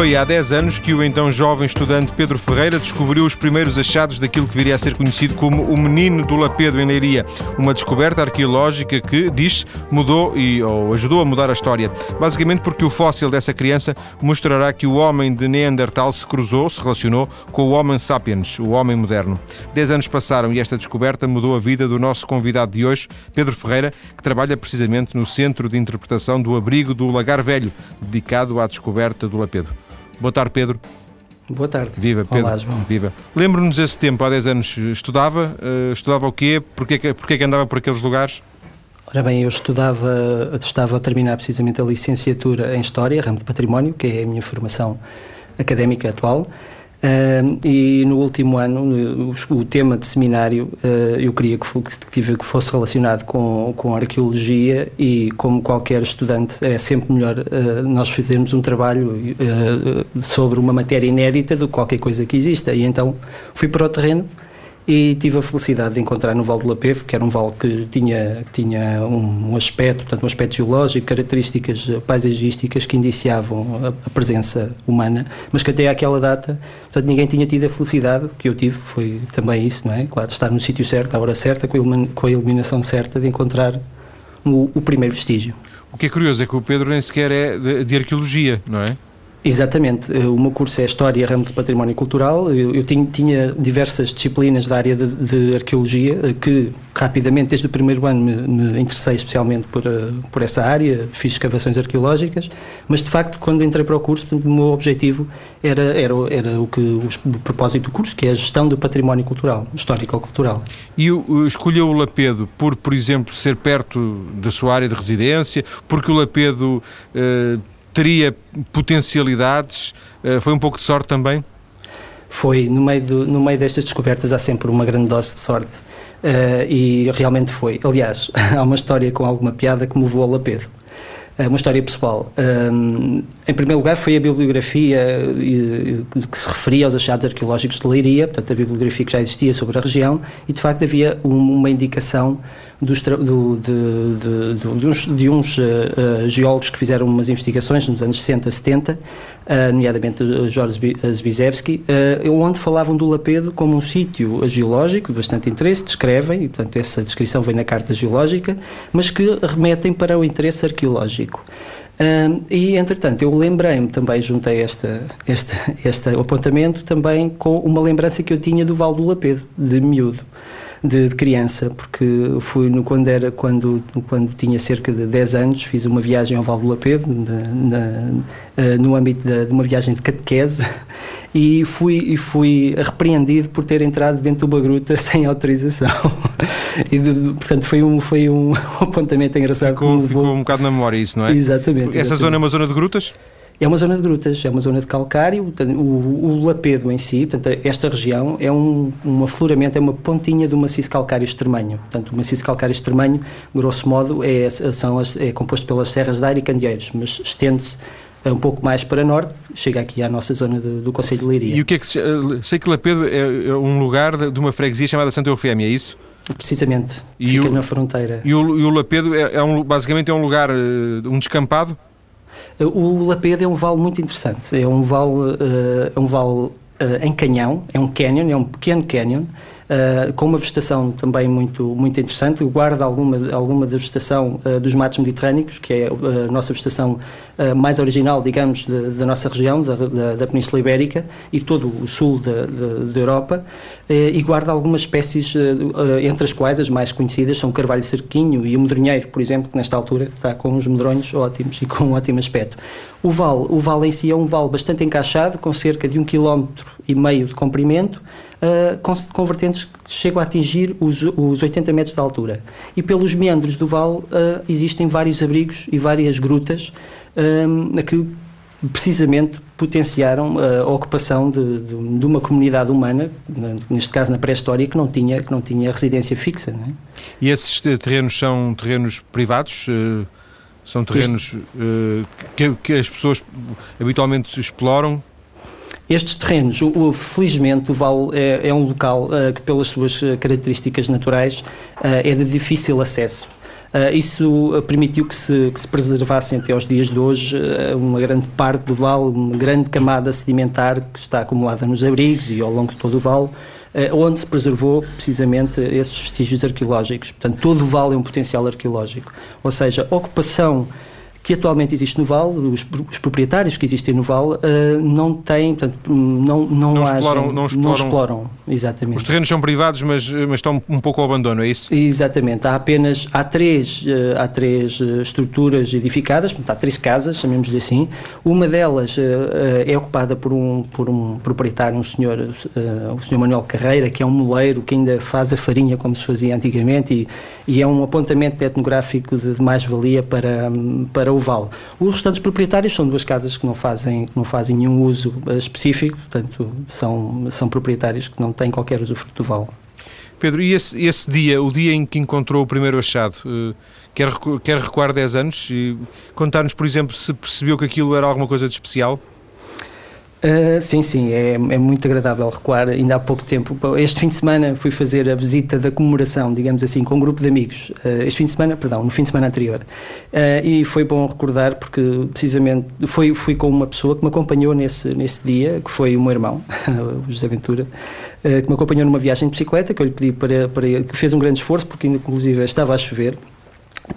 Foi há 10 anos que o então jovem estudante Pedro Ferreira descobriu os primeiros achados daquilo que viria a ser conhecido como o Menino do Lapedo em Leiria, uma descoberta arqueológica que, diz, mudou e ou ajudou a mudar a história. Basicamente porque o fóssil dessa criança mostrará que o homem de Neandertal se cruzou, se relacionou com o Homo sapiens, o homem moderno. 10 anos passaram e esta descoberta mudou a vida do nosso convidado de hoje, Pedro Ferreira, que trabalha precisamente no Centro de Interpretação do Abrigo do Lagar Velho, dedicado à descoberta do Lapedo. Boa tarde, Pedro. Boa tarde. Viva, Pedro. Olá, João. Viva. Lembro-nos esse tempo, há 10 anos, estudava? Uh, estudava o quê? Porquê porquê que andava por aqueles lugares? Ora bem, eu estudava, estava a terminar precisamente a licenciatura em História, ramo de Património, que é a minha formação académica atual. E no último ano, o, tema de seminário, uh, eu queria que, que, fosse relacionado com, com arqueologia e, como qualquer estudante, é sempre melhor uh, nós fazermos um trabalho sobre uma matéria inédita do que qualquer coisa que exista. E então fui para o terreno e tive a felicidade de encontrar no Vale do Lapevo, que era um vale que tinha, que tinha um, um aspecto, portanto, um aspecto geológico, características paisagísticas que indiciavam a, a, presença humana, mas que até àquela data, portanto, ninguém tinha tido a felicidade que eu tive, foi também isso, não é? Claro, estar no sítio certo, à hora certa, com a, com a iluminação certa, de encontrar o, o primeiro vestígio. O que é curioso é que o Pedro nem sequer é de, de arqueologia, não é? Exatamente. O meu curso é História, ramo de Património Cultural. Eu, eu tinha, tinha, diversas disciplinas da área de, de, Arqueologia eh, que, rapidamente, desde o primeiro ano, me, me interessei especialmente por, eh, por essa área. Fiz escavações arqueológicas, mas, de facto, quando entrei para o curso, o meu objetivo era, era, era o, que, o, o propósito do curso, que é a gestão do património cultural, histórico-cultural. E escolheu o Lapedo por, por exemplo, ser perto da sua área de residência, porque o Lapedo... Eh, teria potencialidades? Eh, foi um pouco de sorte também? Foi, no meio, do, no meio destas descobertas há sempre uma grande dose de sorte uh, e realmente foi. Aliás, há uma história com alguma piada que me voou a Lapedo. Uh, uma história pessoal. Em primeiro lugar, foi a bibliografia que se referia aos achados arqueológicos de Leiria, portanto, a bibliografia que já existia sobre a região, e de facto havia uma indicação dos, do, de, de, de, uns, de uns uh, geólogos que fizeram umas investigações nos anos 60, 70, uh, nomeadamente Jorge Zbizewski, uh, onde falavam do Lapedo como um sítio geológico de bastante interesse, descrevem, e portanto essa descrição vem na carta geológica, mas que remetem para o interesse arqueológico. E, entretanto, eu lembrei-me também, juntei esta, este, este apontamento também com uma lembrança que eu tinha do Val do Lapedo, de miúdo de, de, criança, porque fui no, quando, era, quando, quando tinha cerca de 10 anos, fiz uma viagem ao Val do Lapedo, uh, no âmbito de, de, uma viagem de catequese, e fui, e fui repreendido por ter entrado dentro de uma gruta sem autorização. e, de, portanto, foi um, foi um apontamento engraçado. Ficou, ficou um bocado na memória isso, não é? Exatamente. Essa exatamente. zona é uma zona de grutas? É uma zona de grutas, é uma zona de calcário, o, o Lapedo em si, portanto, esta região é um, um afloramento, é uma pontinha do maciço calcário extremanho. Portanto, o maciço calcário extremanho, grosso modo, é, são as, é composto pelas serras de Aire e Candeeiros, mas estende-se um pouco mais para norte, chega aqui à nossa zona do, do Conselho de Leiria. E o que é que se, sei que Lapedo é, é um lugar de uma freguesia chamada Santa Eufémia, é isso? Precisamente, e fica o, na fronteira. E o, e o Lapedo é, é, um, basicamente é um lugar, eh, um descampado? O Lapedo é um vale muito interessante. É um vale, uh, é um vale uh, em canhão, é um canyon, é um pequeno canyon, uh, com uma vegetação também muito, muito interessante, guarda alguma, alguma da vegetação uh, dos matos mediterrâneos, que é a nossa vegetação mais original, digamos, da nossa região, da, da, da, Península Ibérica e todo o sul da, da Europa, e guarda algumas espécies, entre as quais as mais conhecidas são o carvalho cerquinho e o medronheiro, por exemplo, que nesta altura está com os medronhos ótimos e com um ótimo aspecto. O vale, o vale em si é um vale bastante encaixado, com cerca de um quilómetro e meio de comprimento, uh, com, com vertentes que chegam a atingir os, os 80 metros de altura. E pelos meandros do vale uh, existem vários abrigos e várias grutas um, que precisamente potenciaram a ocupação de, de, de, uma comunidade humana, neste caso na pré-história, que não tinha que não tinha residência fixa. É? E esses terrenos são terrenos privados? São terrenos uh, que, que, as pessoas habitualmente exploram? Estes terrenos, o, o, felizmente, o Vale é, é um local uh, que, pelas suas características naturais, uh, é de difícil acesso. Uh, isso permitiu que se, que se preservassem até aos dias de hoje uma grande parte do vale, uma grande camada sedimentar que está acumulada nos abrigos e ao longo de todo o vale, onde se preservou precisamente esses vestígios arqueológicos. Portanto, todo o vale é um potencial arqueológico. Ou seja, a ocupação que atualmente existe no Vale, os, os proprietários que existem no Vale, uh, não têm, portanto, não, não, não, agem, exploram, não, exploram, não exploram, exatamente. Os terrenos são privados, mas, mas estão um pouco ao abandono, é isso? Exatamente. Há apenas, há três, uh, há três uh, estruturas edificadas, portanto, há três casas, chamemos-lhe assim. Uma delas é ocupada por um, por um proprietário, um senhor, o senhor Manuel Carreira, que é um moleiro que ainda faz a farinha como se fazia antigamente e, e é um apontamento etnográfico de, de mais-valia para, para o vale. Os restantes proprietários são duas casas que não fazem, não fazem nenhum uso eh, específico, portanto, são, são proprietários que não têm qualquer usufruto do vale. Pedro, e esse, esse, dia, o dia em que encontrou o primeiro achado, uh, quer, quer recuar 10 anos? Contar-nos, por exemplo, se percebeu que aquilo era alguma coisa de especial? Uh, sim, sim, é, é, muito agradável recuar. Ainda há pouco tempo, este fim de semana fui fazer a visita da comemoração, digamos assim, com um grupo de amigos. Uh, este fim de semana, perdão, no fim de semana anterior. Uh, e foi bom recordar porque, precisamente, foi, fui com uma pessoa que me acompanhou nesse, nesse dia, que foi o meu irmão, o José Ventura, que me acompanhou numa viagem de bicicleta, que eu lhe pedi para, para que fez um grande esforço, porque inclusive estava a chover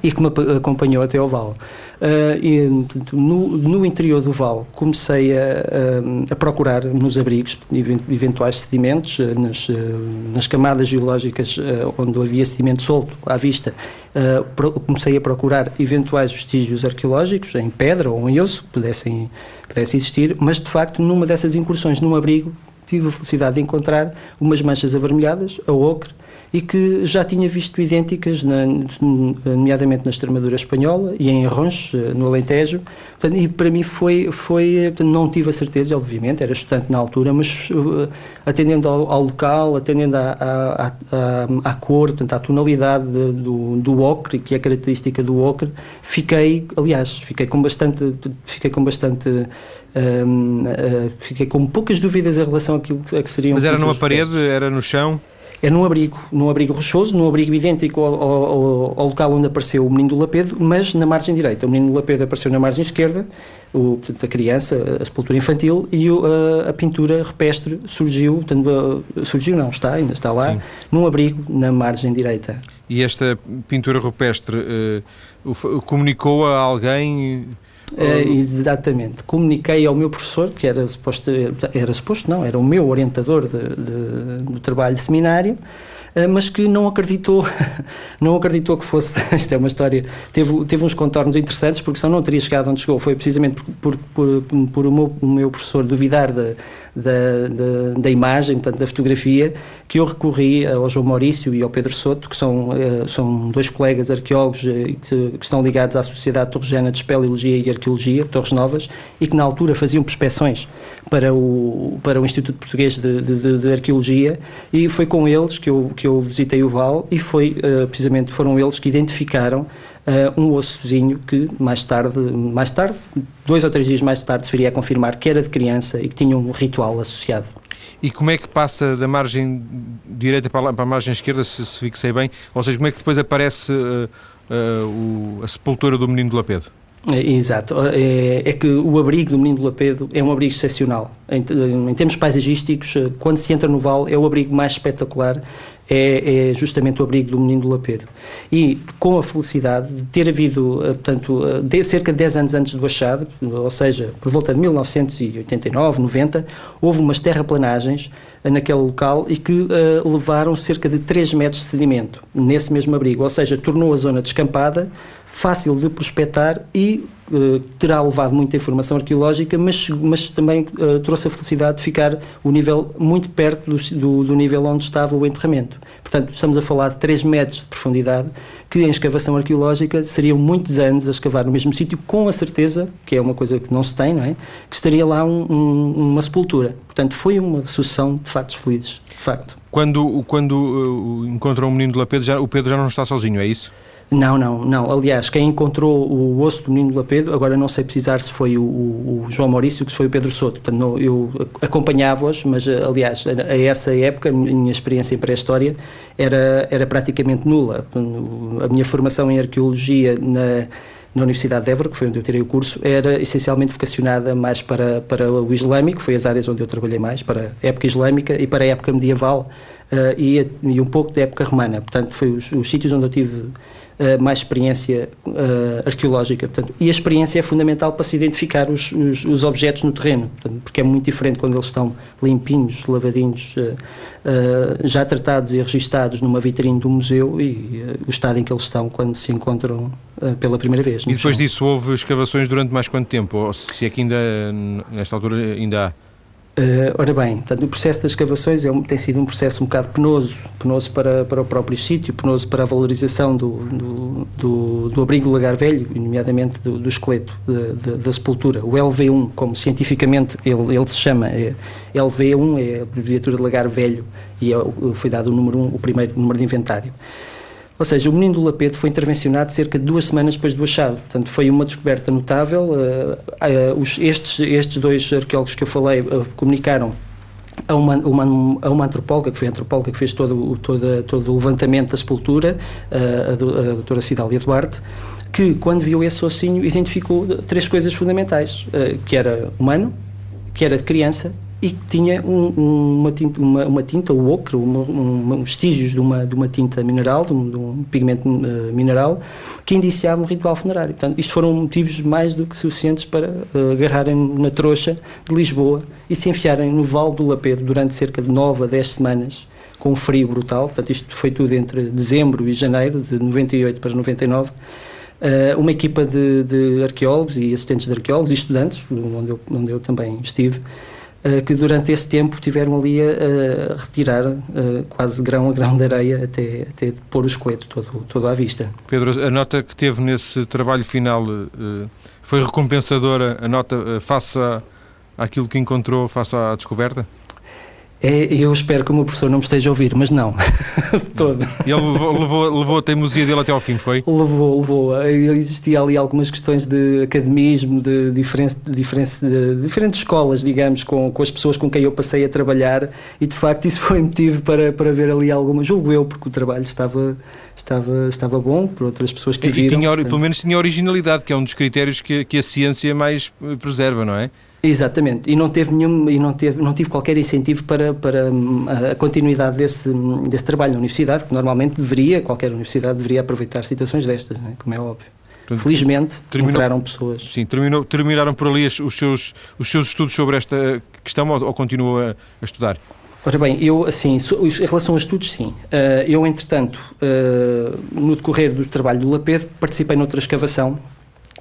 e que me acompanhou até ao vale. Uh, no, no, interior do vale comecei a, a, procurar nos abrigos eventuais sedimentos, uh, nas, uh, nas camadas geológicas onde havia sedimento solto à vista, pro, comecei a procurar eventuais vestígios arqueológicos em pedra ou em osso que pudessem, pudessem existir, mas de facto numa dessas incursões num abrigo tive a felicidade de encontrar umas manchas avermelhadas, a ocre, e que já tinha visto idênticas, na, nomeadamente na Extremadura Espanhola e em Arronches, eh, no Alentejo. Portanto, e para mim foi, foi portanto, não tive a certeza, obviamente, era estudante na altura, mas uh, atendendo ao, ao, local, atendendo à, cor, portanto, à tonalidade de, do, do ocre, que é característica do ocre, fiquei, aliás, fiquei com bastante, fiquei com bastante um, uh, fiquei com poucas dúvidas em relação àquilo a que seriam. Mas era numa parede, era no chão? é num abrigo, num abrigo rochoso, num abrigo idêntico ao, ao, ao, local onde apareceu o menino do Lapedo, mas na margem direita. O menino do Lapedo apareceu na margem esquerda, o, portanto, a criança, a sepultura infantil, e o, a, a, pintura repestre surgiu, portanto, surgiu não, está, ainda está lá, Sim. num abrigo na margem direita. E esta pintura rupestre uh, comunicou a alguém Uh, exatamente. Comuniquei ao meu professor, que era suposto, era suposto não, era o meu orientador de, de, do trabalho de seminário, uh, mas que não acreditou, não acreditou que fosse, isto é uma história, teve, teve uns contornos interessantes, porque senão não teria chegado onde chegou. Foi precisamente por, por, por, por o, meu, o meu professor duvidar de, da, da, da, imagem, portanto, da fotografia, que eu recorri ao João Maurício e ao Pedro Soto, que são, uh, são dois colegas arqueólogos uh, que, que, estão ligados à Sociedade Torrejana de Espeleologia e Arqueologia, Torres Novas, e que na altura faziam perspeções para o, para o Instituto Português de, de, de Arqueologia, e foi com eles que eu, que eu visitei o Val, e foi uh, precisamente foram eles que identificaram uh, um ossozinho que mais tarde, mais tarde, dois ou três dias mais tarde, se viria a confirmar que era de criança e que tinha um ritual associado. E como é que passa da margem direita para a, para a margem esquerda, se, se fixei bem? Ou seja, como é que depois aparece uh, uh, o, a sepultura do menino do Lapedo? É, exato. É, é, que o abrigo do Menino do Lapedo é um abrigo excepcional. Em, em, termos paisagísticos, quando se entra no vale, é o abrigo mais espetacular é, é, justamente o abrigo do Menino do Lapedo. E com a felicidade de ter havido, eh, portanto, eh, de, cerca de 10 anos antes do achado, ou seja, por volta de 1989, 90, houve umas terraplanagens eh, naquele local e que uh, levaram cerca de 3 metros de sedimento nesse mesmo abrigo, ou seja, tornou a zona descampada, fácil de prospectar e uh, terá levado muita informação arqueológica, mas, mas também uh, trouxe a felicidade de ficar o nível muito perto do, do, do, nível onde estava o enterramento. Portanto, estamos a falar de 3 metros de profundidade, que em escavação arqueológica seriam muitos anos a escavar no mesmo sítio, com a certeza, que é uma coisa que não se tem, não é? Que estaria lá um, um, uma sepultura. Portanto, foi uma sucessão de factos felizes, de facto. Quando, quando uh, encontram o menino de La Pedro, já, o Pedro já não está sozinho, é isso? Não, não, não. Aliás, quem encontrou o osso do menino Lapedo, agora não sei precisar se foi o, o, João Maurício ou se foi o Pedro Soto. Portanto, não, eu acompanhava-os, mas, aliás, a essa época, a minha experiência em pré-história era, era praticamente nula. A minha formação em arqueologia na na Universidade de Évora, que foi onde eu tirei o curso, era essencialmente vocacionada mais para, para o islâmico, foi as áreas onde eu trabalhei mais, para a época islâmica e para a época medieval uh, e, e, um pouco da época romana. Portanto, foi os, os sítios onde eu tive mais experiência uh, arqueológica. Portanto, e a experiência é fundamental para se identificar os, os, os objetos no terreno, portanto, porque é muito diferente quando eles estão limpinhos, lavadinhos, uh, já tratados e registados numa vitrine do museu e o estado em que eles estão quando se encontram pela primeira vez. E depois chão. disso houve escavações durante mais quanto tempo? Ou se é que ainda, nesta altura, ainda há? Uh, ora bem, portanto, o processo das escavações é um, tem sido um processo um bocado penoso, penoso para, para o próprio sítio, penoso para a valorização do, do, do, do abrigo lagar velho, nomeadamente do, do esqueleto, de, de, da sepultura. O LV1, como cientificamente ele, ele se chama, é, LV1 é a abreviatura de lagar velho e é, foi dado o número 1, o primeiro número de inventário. Ou seja, o menino do Lapeto foi intervencionado cerca de duas semanas depois do achado. Portanto, foi uma descoberta notável. Uh, uh, os, estes, estes dois arqueólogos que eu falei uh, comunicaram a uma, uma, a uma antropóloga, que foi a antropóloga que fez todo, o, todo, todo o levantamento da sepultura, a, a doutora Cidália Duarte, que quando viu esse ossinho identificou três coisas fundamentais, que era humano, que era de criança e que tinha um, uma, tinta, uma, uma tinta, o ocre, um, vestígios de uma, de uma tinta mineral, de um, de um pigmento uh, mineral, que indiciava um ritual funerário. Portanto, isto foram motivos mais do que suficientes para uh, agarrarem na trouxa de Lisboa e se enfiarem no Vale do Lapedo durante cerca de 9 a 10 semanas, com um frio brutal. Portanto, isto foi tudo entre dezembro e janeiro, de 98 para 99. Uh, eh, uma equipa de, de, arqueólogos e assistentes de arqueólogos e estudantes, onde eu, onde eu também estive, que durante esse tempo tiveram ali a, a retirar uh, quase grão a grão de areia até, até pôr o esqueleto todo, todo à vista. Pedro, a nota que teve nesse trabalho final uh, foi recompensadora, a nota face àquilo que encontrou, face à descoberta? É, eu espero que o meu professor não me esteja a ouvir, mas não, todo. Ele levou, levou, levou, a teimosia dele até ao fim, foi? Levou, levou. Existia ali algumas questões de academismo, de, diferença, de, diferença, de diferentes escolas, digamos, com, com as pessoas com quem eu passei a trabalhar e de facto isso foi motivo para, para ver ali alguma, julgo eu, porque o trabalho estava, estava, estava bom, por outras pessoas que e, viram. E tinha, portanto... pelo menos tinha originalidade, que é um dos critérios que, que a ciência mais preserva, não é? Exatamente, e não teve nenhum, e não teve, não tive qualquer incentivo para, para hum, a continuidade desse, desse trabalho na universidade, que normalmente deveria, qualquer universidade deveria aproveitar situações destas, é? como é óbvio. Portanto, Felizmente terminou, entraram pessoas. Sim, terminou, terminaram por ali os seus, os seus estudos sobre esta questão ou, ou continuam a, a estudar? Ora bem, eu, assim, em relação a estudos, sim. Uh, eu, entretanto, uh, no decorrer do trabalho do Lapedo, participei noutra escavação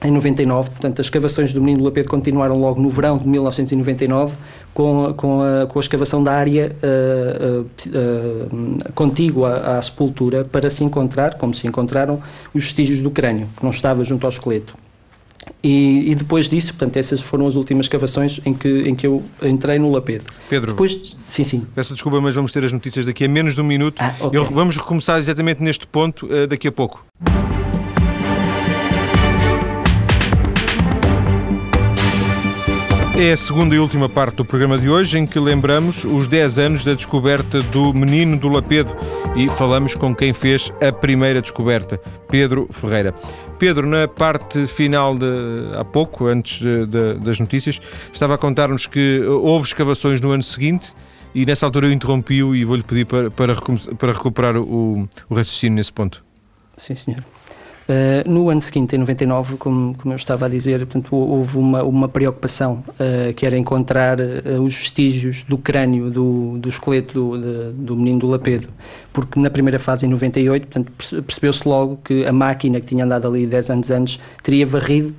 em 99, portanto, as escavações do Menino do Lapedo continuaram logo no verão de 1999, com, com, a, com a escavação da área uh, uh, uh, contígua à, à, sepultura para se encontrar, como se encontraram, os vestígios do crânio, que não estava junto ao esqueleto. E, e, depois disso, portanto, essas foram as últimas escavações em que, em que eu entrei no Lapedo. Pedro, depois, sim, sim. peço desculpa, mas vamos ter as notícias daqui a menos de um minuto. Ah, okay. eu, vamos recomeçar exatamente neste ponto daqui a pouco. É a segunda e última parte do programa de hoje em que lembramos os 10 anos da descoberta do menino do Lapedo e falamos com quem fez a primeira descoberta, Pedro Ferreira. Pedro, na parte final de há pouco, antes de, de, das notícias, estava a contar-nos que houve escavações no ano seguinte e nessa altura eu interrompi-o e vou-lhe pedir para, para, para recuperar o, o raciocínio nesse ponto. Sim, senhor. Uh, no ano seguinte, em 99, como, como eu estava a dizer, portanto, houve uma, uma preocupação uh, que era encontrar uh, os vestígios do crânio, do, do esqueleto do, de, do menino do Lapedo, porque na primeira fase, em 98, portanto, percebeu-se logo que a máquina que tinha andado ali 10 anos antes teria varrido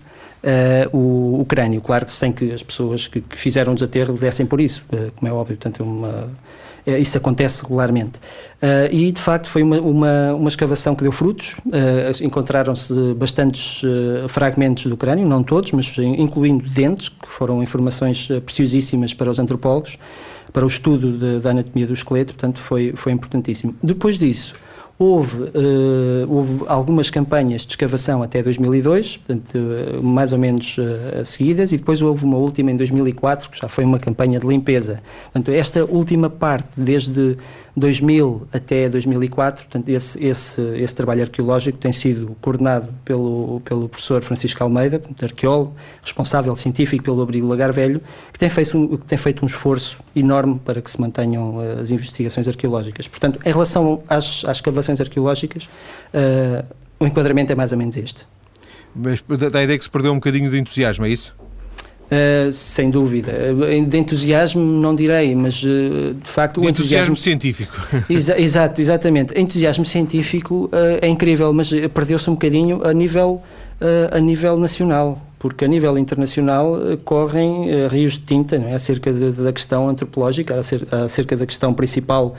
o, o, crânio, claro, sem que as pessoas que, que fizeram o desaterro dessem por isso, como é óbvio, portanto, é uma isso acontece regularmente. Uh, e, de facto, foi uma, uma, uma escavação que deu frutos. Uh, Encontraram-se bastantes fragmentos do crânio, não todos, mas incluindo dentes, que foram informações preciosíssimas para os antropólogos, para o estudo de, da anatomia do esqueleto, portanto, foi, foi importantíssimo. Depois disso, Houve, uh, houve algumas campanhas de escavação até 2002, portanto, uh, mais ou menos uh, seguidas, e depois houve uma última em 2004, que já foi uma campanha de limpeza. Portanto, esta última parte, desde 2000 até 2004, portanto, esse, esse, esse trabalho arqueológico tem sido coordenado pelo, pelo professor Francisco Almeida, arqueólogo, responsável científico pelo Abrigo Lagar Velho, que tem, feito que tem feito um esforço enorme para que se mantenham as investigações arqueológicas. Portanto, em relação às, às escavações arqueológicas, uh, o enquadramento é mais ou menos este. Mas dá a ideia que se perdeu um bocadinho de entusiasmo, é isso? Uh, sem dúvida. De entusiasmo não direi, mas uh, de facto de o entusiasmo, entusiasmo científico. Exa exato, exatamente. Entusiasmo científico uh, é incrível, mas perdeu-se um bocadinho a nível, a nível nacional porque a nível internacional eh, correm rios de tinta não é? acerca de, da questão antropológica, acerca da questão principal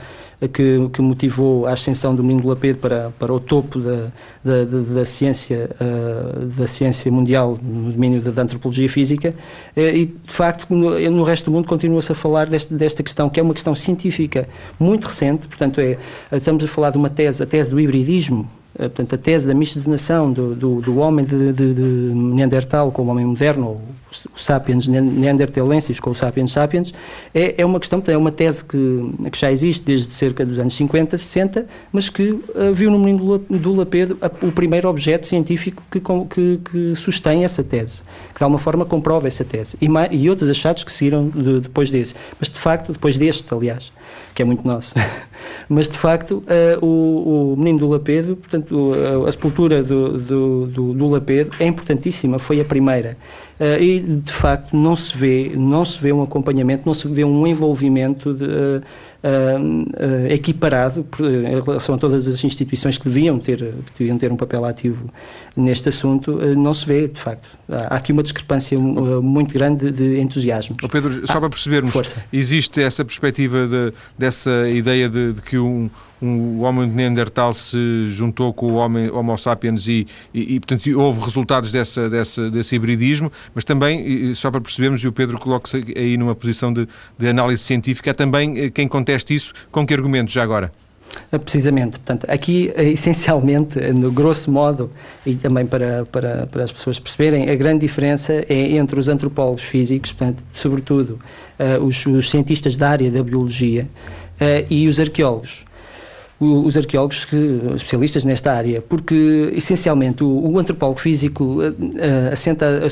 que, que, motivou a ascensão do Menino Lapedo para, para o topo da, da, da, da ciência, uh, da ciência mundial no domínio da, da antropologia física. E, de facto, no, no, resto do mundo continua-se a falar deste, desta questão, que é uma questão científica muito recente, portanto, é, estamos a falar de uma tese, a tese do hibridismo, eh, portanto, a tese da miscigenação do, do, do homem de, de, de, Neandertal com o homem moderno, ou o sapiens neandertalensis com o sapiens sapiens, é, é uma questão, é uma tese que, que já existe desde cerca dos anos 50, 60, mas que uh, viu no menino do Lapedo o primeiro objeto científico que, que, que, sustém essa tese, que de alguma forma comprova essa tese, e, e outros achados que seguiram de, depois desse, mas de facto, depois deste, aliás, que é muito nosso. mas de facto, uh, o, o menino do Lapedo, portanto, a, a sepultura do, do, do, do Lapedo é importantíssima, foi a primeira. Uh, e de facto não se vê não se vê um acompanhamento não se vê um envolvimento de, uh, equiparado por, em relação a todas as instituições que deviam ter que deviam ter um papel ativo neste assunto não se vê de facto há aqui uma discrepância muito grande de, entusiasmo oh Pedro só ah, para percebermos força. existe essa perspectiva de, dessa ideia de, de que um um, o homem de Neandertal se juntou com o homem Homo sapiens e, e, e portanto, houve resultados dessa, dessa, desse hibridismo, mas também, só para percebermos, e o Pedro coloca-se aí numa posição de, de análise científica, é também eh, quem conteste isso, com que argumentos já agora? Ah, precisamente, portanto, aqui eh, essencialmente, no grosso modo, e também para, para, para as pessoas perceberem, a grande diferença é entre os antropólogos físicos, portanto, sobretudo uh, os, os, cientistas da área da biologia, uh, e os arqueólogos os arqueólogos que, especialistas nesta área, porque essencialmente o, o antropólogo físico uh, assenta a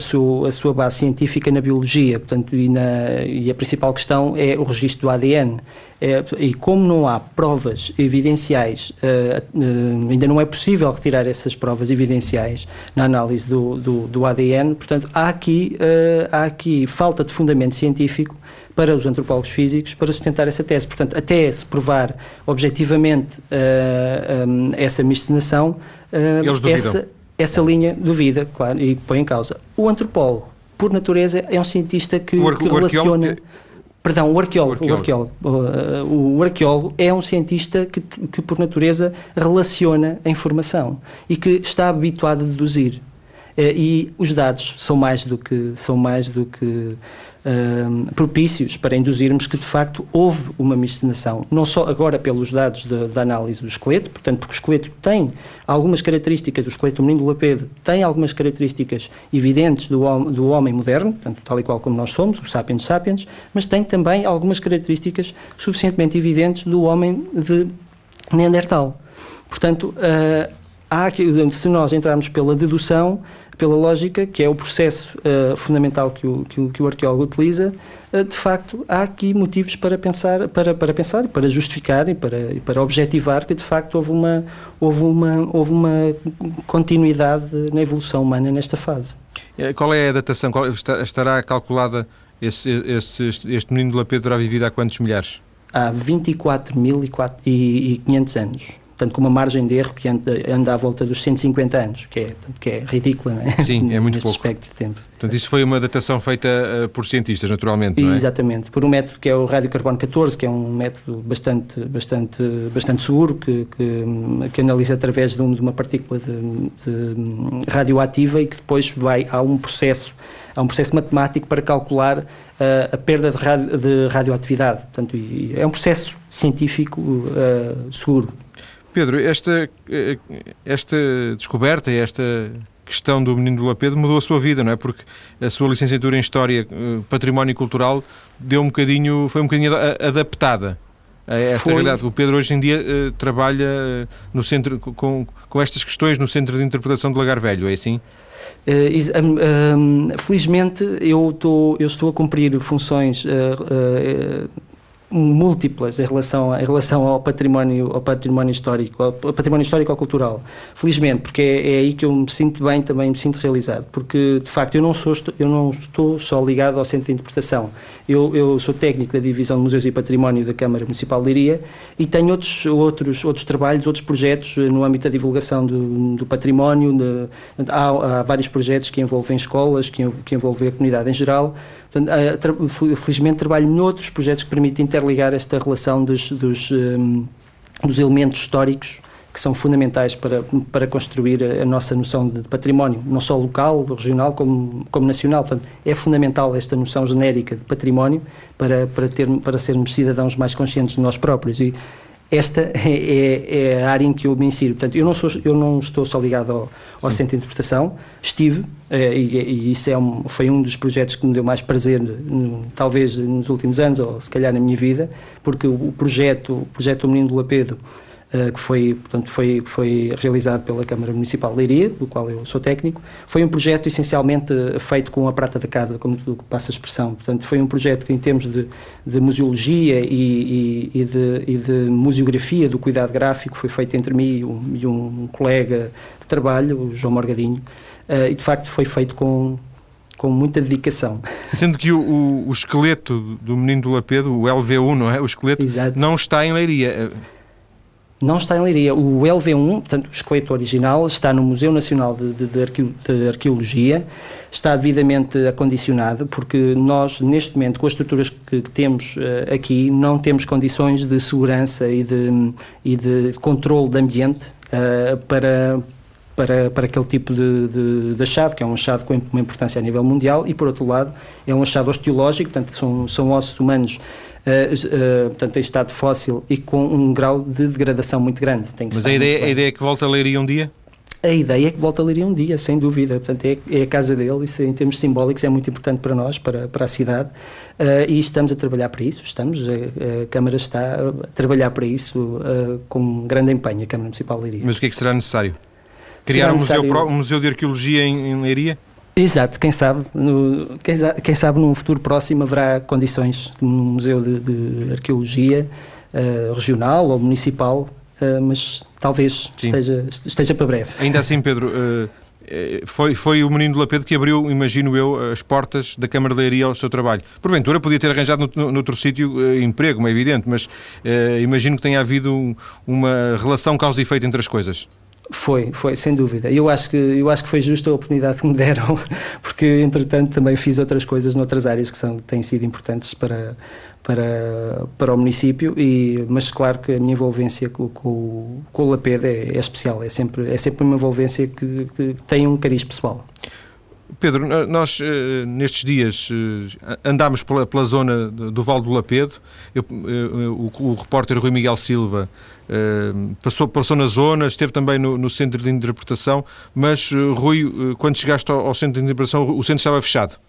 a sua base científica na biologia, portanto, e, na, e a principal questão é o registro do ADN. É, e como não há provas evidenciais, uh, ainda não é possível retirar essas provas evidenciais na análise do, do, do ADN, portanto, há aqui, há aqui falta de fundamento científico para os antropólogos físicos para sustentar essa tese. Portanto, até se provar objetivamente uh, eh, um, eh, essa miscigenação, uh, essa, essa linha duvida, claro, e põe em causa. O antropólogo, por natureza, é um cientista que, o que relaciona. É- Perdão, o arqueólogo. O arqueólogo, o arqueólogo, o arqueólogo é um cientista que, que, por natureza, relaciona a informação e que está habituado a deduzir. E os dados são mais do que, são mais do que propícios para induzirmos que de facto houve uma miscigenação, não só agora pelos dados da análise do esqueleto, portanto, porque o esqueleto tem algumas características, o esqueleto do menino do Lapedo tem algumas características evidentes do, do homem moderno, portanto, tal e qual como nós somos, o sapiens sapiens, mas tem também algumas características suficientemente evidentes do homem de Neandertal. Portanto, uh, há se nós entrarmos pela dedução, pela lógica, que é o processo uh, fundamental que o, que o, que, o, arqueólogo utiliza, uh, de facto há aqui motivos para pensar, para, para pensar, para justificar e para, e para objetivar que de facto houve uma, houve, uma, houve uma continuidade na evolução humana nesta fase. Eh, qual é a datação? Qual, estará calculada esse, esse, este menino de Lapedro terá vivido há quantos milhares? Há 24.500 anos portanto, com uma margem de erro que anda, à volta dos 150 anos, que é, que é ridícula, não é? Sim, é muito pouco. aspecto de tempo. Portanto, isso foi uma datação feita uh, por cientistas, naturalmente, não é? Exatamente, por um método que é o radiocarbono 14, que é um método bastante, bastante, bastante seguro, que, que, que analisa através de, um, de uma partícula de, de radioativa e que depois vai a um processo há um processo matemático para calcular uh, a perda de, radio, de radioatividade. Portanto, é um processo científico uh, seguro. Pedro, esta, eh, esta descoberta, esta questão do menino do Lapedo mudou a sua vida, não é? Porque a sua licenciatura em História, eh, Património Cultural deu um bocadinho, foi um bocadinho adaptada a esta foi. realidade. O Pedro hoje em dia uh, trabalha no centro com, com estas questões no Centro de Interpretação do Lagar Velho, é assim? Uh, um, um, felizmente eu, tô, eu estou a cumprir funções uh, múltiplas em relação, em relação ao património ao património histórico, ao património histórico ou cultural. Felizmente, porque é, é, aí que eu me sinto bem, também me sinto realizado, porque de facto eu não sou eu não estou só ligado ao centro de interpretação. Eu, eu sou técnico da divisão de museus e património da Câmara Municipal de Leiria e tenho outros outros outros trabalhos, outros projetos no âmbito da divulgação do, do património. De, há, há, vários projetos que envolvem escolas, que, que envolvem a comunidade em geral. Portanto, felizmente trabalho noutros projetos que permitem interligar esta relação dos, dos, um, dos elementos históricos que são fundamentais para, para construir a nossa noção de património, não só local, regional, como, como nacional. Portanto, é fundamental esta noção genérica de património para, para, ter, para sermos cidadãos mais conscientes de nós próprios. E esta é, é, é, a área em que eu me insiro. Portanto, eu não, sou, eu não estou só ligado ao, ao Centro de Interpretação, estive, eh, e, e, isso é um, foi um dos projetos que me deu mais prazer, talvez nos últimos anos, ou se calhar na minha vida, porque o projeto, o projeto do Menino do Lapedo que foi, portanto, foi, foi realizado pela Câmara Municipal de Leiria, do qual eu sou técnico. Foi um projeto essencialmente feito com a prata da casa, como passa a expressão. Portanto, foi um projeto que, em termos de, de museologia e, e, e, de, e de museografia do cuidado gráfico, foi feito entre mim e um, e um colega de trabalho, o João Morgadinho, uh, e de facto foi feito com, com muita dedicação. Sendo que o, o, o, esqueleto do menino do Lapedo, o LV1, não é? O esqueleto Exato. não está em Leiria não está em Leiria. O LV1, portanto, o esqueleto original, está no Museu Nacional de, de, de, Arqueologia, está devidamente acondicionado, porque nós, neste momento, com as estruturas que, que temos uh, aqui, não temos condições de segurança e de, e de controle de ambiente uh, para, para, para aquele tipo de, de, de, achado, que é um achado com uma importância a nível mundial, e por outro lado é um achado osteológico, portanto são, são ossos humanos uh, uh, portanto, em estado fóssil e com um grau de degradação muito grande. Mas a ideia, a ideia é que volta a ler um dia? A ideia é que volta a ler um dia, sem dúvida. Portanto, é, é a casa dele, isso em termos simbólicos é muito importante para nós, para, para a cidade, uh, e estamos a trabalhar para isso, estamos, a, a Câmara está a trabalhar para isso uh, com grande empenho, a Câmara Municipal de Leiria. Mas o que é que será necessário? Criar será um, necessário... Museu, um museu de arqueologia em, em Leiria? Exato, quem sabe, no, quem, quem, sabe num futuro próximo haverá condições de um museu de, de arqueologia uh, regional ou municipal, uh, mas talvez esteja, esteja para breve. Ainda assim, Pedro, uh, foi, foi o menino do Lapedo que abriu, imagino eu, as portas da Câmara de Leiria ao seu trabalho. Porventura podia ter arranjado no, noutro sítio emprego, é evidente, mas imagino que tenha havido uma relação causa e efeito entre as coisas. Foi, foi, sem dúvida. Eu acho que eu acho que foi justa a oportunidade que me deram, porque entretanto também fiz outras coisas noutras áreas que são têm sido importantes para para para o município e mas claro que a minha envolvência com, com, com o Laped é, é, especial, é sempre é sempre uma envolvência que, que tem um cariz pessoal. Pedro, nós eh, nestes dias eh, andámos pela, pela zona do Val do Lapedo. Eu, eh, o, o repórter Rui Miguel Silva passou, passou na zona, esteve também no, no centro de interpretação, mas Rui, quando chegaste ao, ao centro de interpretação, o centro estava fechado.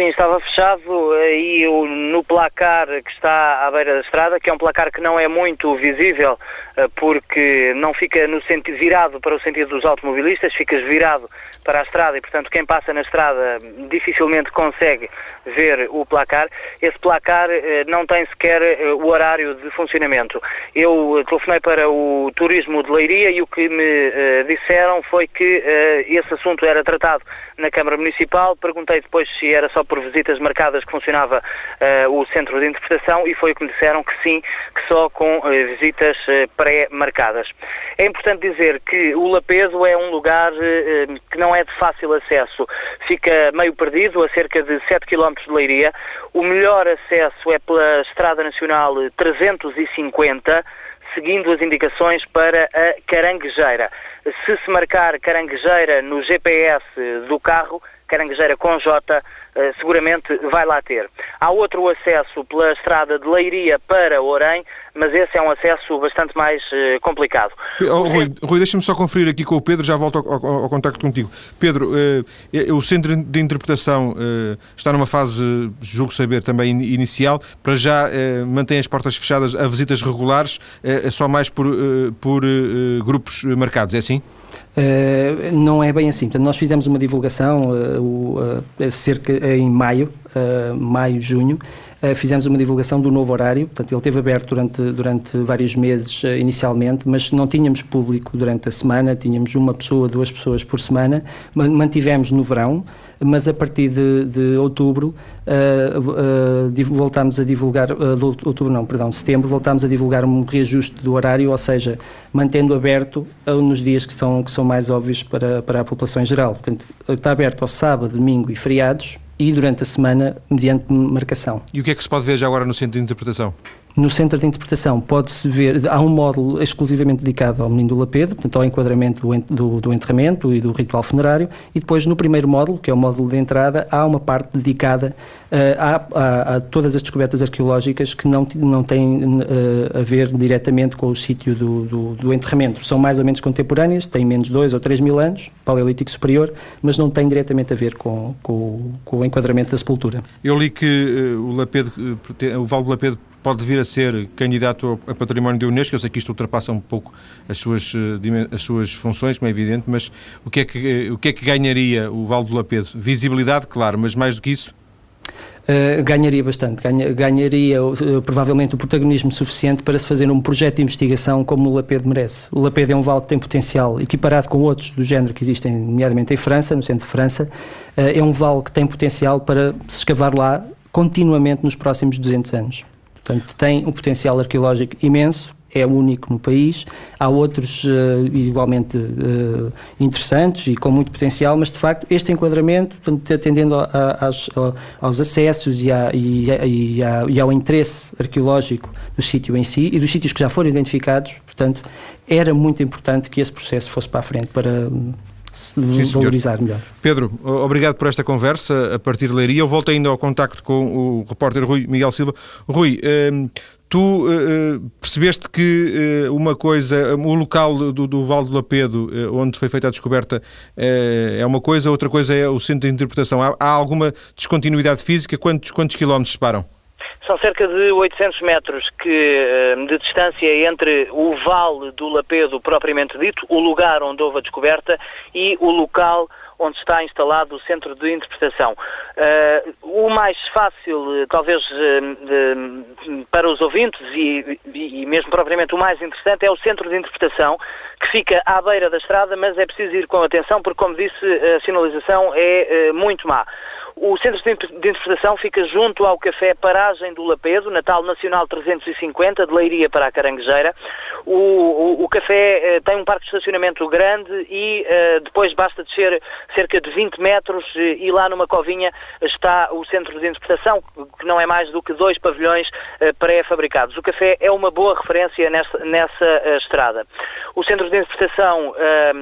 Sim, estava fechado e no placar que está à beira da estrada, que é um placar que não é muito visível, eh, porque não fica no sentido virado para o sentido dos automobilistas, ficas virado para a estrada e, portanto, quem passa na estrada dificilmente consegue ver o placar. Esse placar eh, não tem sequer eh, o horário de funcionamento. Eu telefonei para o turismo de Leiria e o que me disseram foi que esse assunto era tratado na Câmara Municipal. Perguntei depois se era só por visitas marcadas que funcionava o centro de interpretação e foi o que me disseram que sim, que só com visitas pré-marcadas. É importante dizer que o Lapedo é um lugar eh, que não é de fácil acesso. Fica meio perdido, a cerca de 7 km de Leiria. O melhor acesso é pela Estrada Nacional 350, seguindo as indicações para a Caranguejeira. Se se marcar Caranguejeira no GPS do carro, Caranguejeira com J, eh, seguramente vai lá ter. Há outro acesso pela estrada de Leiria para Orém, mas esse é um acesso bastante mais uh, complicado. Oh, Rui, Rui deixa-me só conferir aqui com o Pedro, já volto ao, ao, ao contacto contigo. Pedro, uh, o Centro de Interpretação uh, está numa fase, julgo saber, também inicial, para já mantém as portas fechadas a visitas regulares, só mais por, por grupos marcados, é assim? Uh, não é bem assim. Portanto, nós fizemos uma divulgação uh, uh, cerca em maio, maio, junho, fizemos uma divulgação do novo horário. Portanto, ele esteve aberto durante, durante vários meses inicialmente, mas não tínhamos público durante a semana, tínhamos uma pessoa, duas pessoas por semana. Mantivemos no verão, mas a partir de, de outubro voltámos a divulgar, outubro não, perdão, setembro, voltámos a divulgar um reajuste do horário, ou seja, mantendo aberto nos dias que são, que são mais óbvios para, para a população em geral. Portanto, está aberto ao sábado, domingo e feriados e durante a semana mediante marcação. E o que é que se pode ver já agora no centro de interpretação? No centro de interpretação pode-se ver, há um módulo exclusivamente dedicado ao menino do Lapedo, portanto ao enquadramento do, do, enterramento e do ritual funerário, e depois no primeiro módulo, que é o módulo de entrada, há uma parte dedicada uh, a, a, a, todas as descobertas arqueológicas que não, não têm uh, a ver diretamente com o sítio do, do, do, enterramento. São mais ou menos contemporâneas, têm menos de 2 ou 3 mil anos, paleolítico superior, mas não têm diretamente a ver com, com, com o enquadramento da sepultura. Eu li que uh, o, Lapedo, o Val do Lapedo pode vir a ser candidato a património da Unesco. Eu sei que isto ultrapassa um pouco as suas, eh, as suas funções, como é evidente, mas o que é que, eh, o que, é que ganharia o Val do Lapedo? Visibilidade, claro, mas mais do que isso? Uh, ganharia bastante, ganha, ganharia uh, provavelmente o protagonismo suficiente para se fazer um projeto de investigação como o Lapedo merece. O Lapedo é um vale que tem potencial, equiparado com outros do género que existem, nomeadamente em França, no centro de França, uh, é um vale que tem potencial para se escavar lá continuamente nos próximos 200 anos. Portanto, tem um potencial arqueológico imenso, é único no país. Há outros uh, igualmente uh, interessantes e com muito potencial, mas de facto este enquadramento, atendendo a, a, aos, aos, acessos e, a, e, e, ao interesse arqueológico do sítio em si e dos sítios que já foram identificados, portanto, era muito importante que esse processo fosse para a frente para Sim, valorizar melhor. Pedro, obrigado por esta conversa a partir de Leiria. Eu volto ainda ao contacto com o repórter Rui Miguel Silva. Rui, ehm, tu eh, eh, percebeste que eh, uma coisa, o local do, do Val do Lapedo, onde foi feita a descoberta, é uma coisa, outra coisa é o centro de interpretação. Há, há alguma descontinuidade física? Quantos, quantos quilómetros separam? São cerca de 800 metros que, eh, de distância entre o vale do Lapedo propriamente dito, o lugar onde houve a descoberta, e o local onde está instalado o centro de interpretação. Uh, o mais fácil, talvez uh, para os ouvintes e, e, mesmo propriamente o mais interessante é o centro de interpretação que fica à beira da estrada, mas é preciso ir com atenção porque, como disse, a sinalização é uh, muito má. O centro de interpretação fica junto ao Café Paragem do Lapedo, Natal Nacional 350, de Leiria para a Caranguejeira. O, o, o café eh, tem um parque de estacionamento grande e eh, depois basta descer cerca de 20 metros eh, e lá numa covinha está o centro de interpretação, que não é mais do que dois pavilhões eh, pré-fabricados. O café é uma boa referência nessa, nessa eh, estrada. O centro de interpretação eh,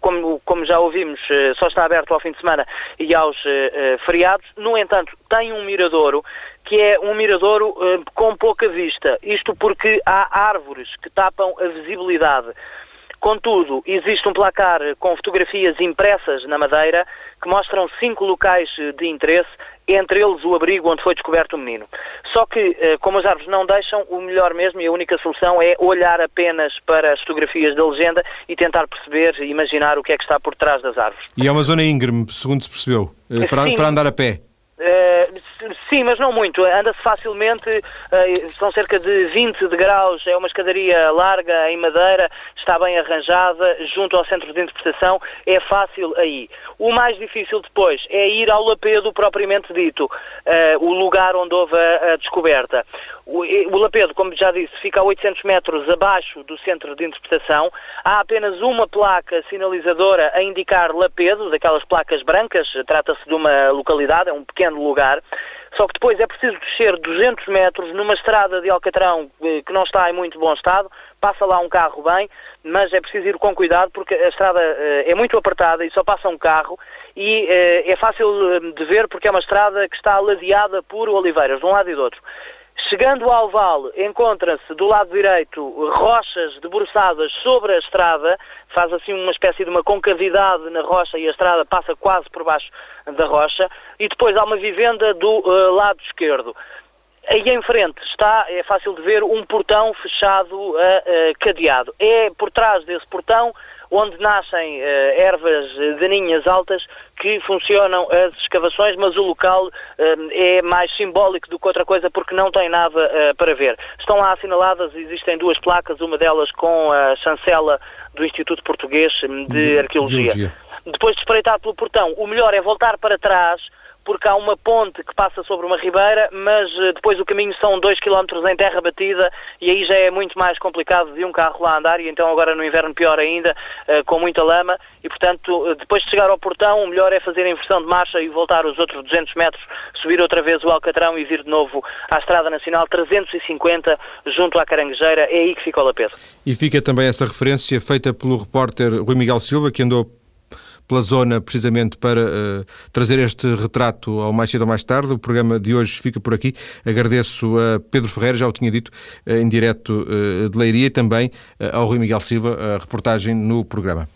como, como já ouvimos, eh, só está aberto ao fim de semana e aos uh, feriados. No entanto, tem um miradouro que é um miradouro com pouca vista. Isto porque há árvores que tapam a visibilidade. Contudo, existe um placar com fotografias impressas na madeira que mostram cinco locais de interesse entre eles o abrigo onde foi descoberto o menino. Só que, eh, como as árvores não deixam, o melhor mesmo e a única solução é olhar apenas para as fotografias da legenda e tentar perceber e imaginar o que é que está por trás das árvores. E é uma zona íngreme, segundo se percebeu, eh, para, para andar a pé. Uh, sim, mas não muito. Anda-se facilmente, uh, são cerca de 20 degraus, é uma escadaria larga, em madeira, está bem arranjada, junto ao centro de interpretação, é fácil aí. O mais difícil depois é ir ao Lapedo propriamente dito, uh, o lugar onde houve a, a descoberta. O, o, Lapedo, como já disse, fica a 800 metros abaixo do centro de interpretação. Há apenas uma placa sinalizadora a indicar Lapedo, daquelas placas brancas, trata-se de uma localidade, é um pequeno lugar. Só que depois é preciso descer 200 metros numa estrada de Alcatrão eh, que não está em muito bom estado, passa lá um carro bem, mas é preciso ir com cuidado porque a estrada uh, é muito apertada e só passa um carro e uh, é fácil de ver porque é uma estrada que está ladeada por oliveiras de um lado e do outro. Chegando ao vale, encontra-se do lado direito rochas debruçadas sobre a estrada, faz assim uma espécie de uma concavidade na rocha e a estrada passa quase por baixo da rocha, e depois há uma vivenda do uh, lado esquerdo. Aí em frente está, é fácil de ver, um portão fechado, uh, uh, cadeado. É por trás desse portão onde nascem uh, ervas daninhas altas que funcionam as escavações, mas o local uh, é mais simbólico do que outra coisa porque não tem nada uh, para ver. Estão lá assinaladas, existem duas placas, uma delas com a chancela do Instituto Português de Arqueologia. Depois de espreitar pelo portão, o melhor é voltar para trás, porque há uma ponte que passa sobre uma ribeira, mas eh, depois o caminho são 2 km em terra batida e aí já é muito mais complicado de um carro lá andar e então agora no inverno pior ainda, eh, com muita lama e portanto eh, depois de chegar ao portão o melhor é fazer a inversão de marcha e voltar os outros 200 metros, subir outra vez o Alcatrão e vir de novo à Estrada Nacional 350 junto à Caranguejeira, é aí que fica o Lapedo. E fica também essa referência feita pelo repórter Rui Miguel Silva que andou pela zona precisamente para uh, trazer este retrato ao mais cedo ou mais tarde. O programa de hoje fica por aqui. Agradeço a Pedro Ferreira, já o tinha dito, uh, em direto uh, de Leiria e também ao Rui Miguel Silva, a reportagem no programa.